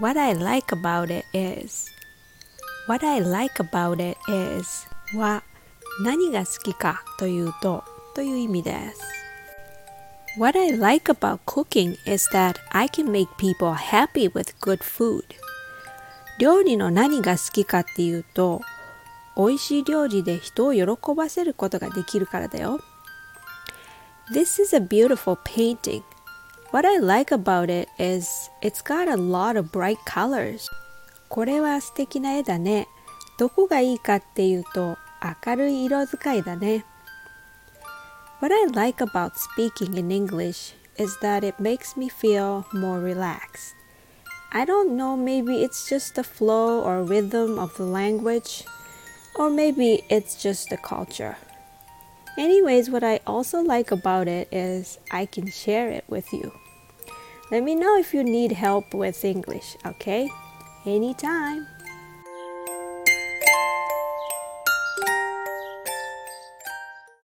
What I like about it is What I like about it is は何が好きかというとという意味です。What I like about cooking is that I can make people happy with good food. 料理の何が好きかっていうと美味しい料理で人を喜ばせることができるからだよ。This is a beautiful painting. What I like about it is it's got a lot of bright colors. これは素敵な絵だね。どこがいいかっていうと明るい色使いだね。What I like about speaking in English is that it makes me feel more relaxed. I don't know, maybe it's just the flow or rhythm of the language, or maybe it's just the culture. Anyways, what I also like about it is I can share it with you. Let me know if you need help with English, okay? Anytime.